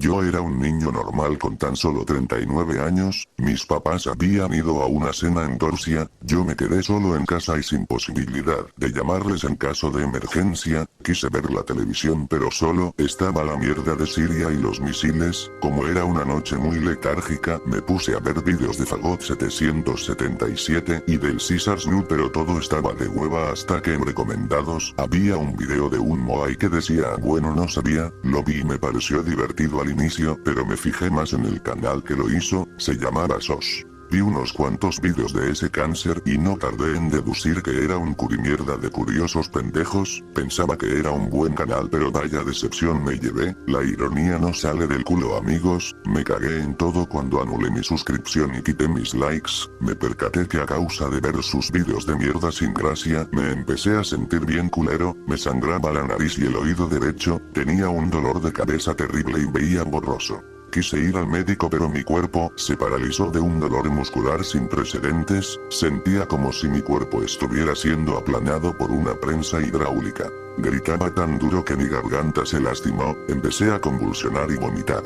Yo era un niño normal con tan solo 39 años, mis papás habían ido a una cena en Dorsia, yo me quedé solo en casa y sin posibilidad de llamarles en caso de emergencia, quise ver la televisión pero solo estaba la mierda de Siria y los misiles, como era una noche muy letárgica, me puse a ver vídeos de Fagot 777 y del Caesars New pero todo estaba de hueva hasta que en recomendados había un video de un Moai que decía bueno no sabía, lo vi y me pareció divertido al inicio, pero me fijé más en el canal que lo hizo, se llamaba SOS. Vi unos cuantos vídeos de ese cáncer y no tardé en deducir que era un curimierda de curiosos pendejos, pensaba que era un buen canal pero vaya decepción me llevé, la ironía no sale del culo amigos, me cagué en todo cuando anulé mi suscripción y quité mis likes, me percaté que a causa de ver sus vídeos de mierda sin gracia, me empecé a sentir bien culero, me sangraba la nariz y el oído derecho, tenía un dolor de cabeza terrible y veía borroso. Quise ir al médico pero mi cuerpo se paralizó de un dolor muscular sin precedentes, sentía como si mi cuerpo estuviera siendo aplanado por una prensa hidráulica. Gritaba tan duro que mi garganta se lastimó, empecé a convulsionar y vomitar.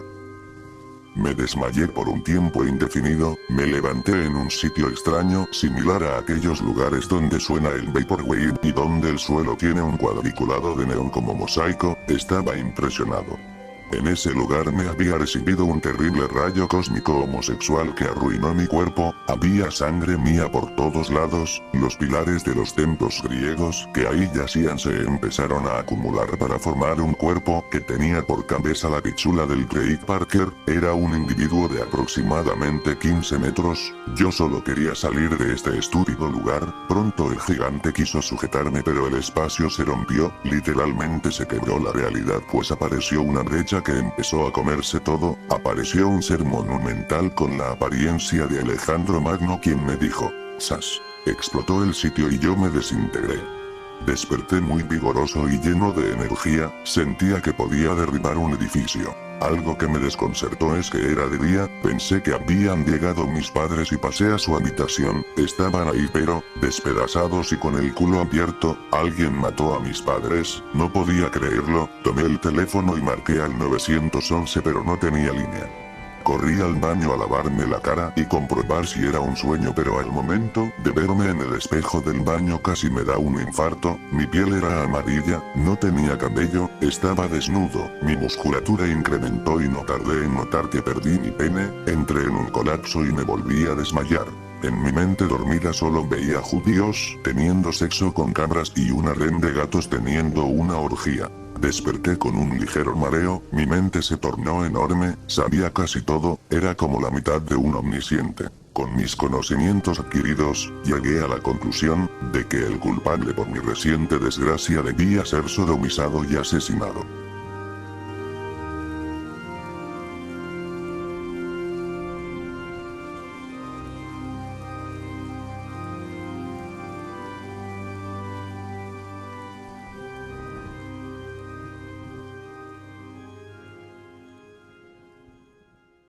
Me desmayé por un tiempo indefinido, me levanté en un sitio extraño, similar a aquellos lugares donde suena el Vaporwave y donde el suelo tiene un cuadriculado de neón como mosaico, estaba impresionado. En ese lugar me había recibido un terrible rayo cósmico homosexual que arruinó mi cuerpo, había sangre mía por todos lados, los pilares de los templos griegos que ahí yacían se empezaron a acumular para formar un cuerpo que tenía por cabeza la pichula del Craig Parker, era un individuo de aproximadamente 15 metros, yo solo quería salir de este estúpido lugar, pronto el gigante quiso sujetarme pero el espacio se rompió, literalmente se quebró la realidad pues apareció una brecha que empezó a comerse todo, apareció un ser monumental con la apariencia de Alejandro Magno quien me dijo, Sas. Explotó el sitio y yo me desintegré. Desperté muy vigoroso y lleno de energía, sentía que podía derribar un edificio. Algo que me desconcertó es que era de día, pensé que habían llegado mis padres y pasé a su habitación, estaban ahí pero, despedazados y con el culo abierto, alguien mató a mis padres, no podía creerlo, tomé el teléfono y marqué al 911 pero no tenía línea. Corrí al baño a lavarme la cara y comprobar si era un sueño pero al momento de verme en el espejo del baño casi me da un infarto, mi piel era amarilla, no tenía cabello, estaba desnudo, mi musculatura incrementó y no tardé en notar que perdí mi pene, entré en un colapso y me volví a desmayar. En mi mente dormida solo veía judíos teniendo sexo con cabras y una ren de gatos teniendo una orgía. Desperté con un ligero mareo, mi mente se tornó enorme, sabía casi todo, era como la mitad de un omnisciente. Con mis conocimientos adquiridos, llegué a la conclusión, de que el culpable por mi reciente desgracia debía ser sodomizado y asesinado.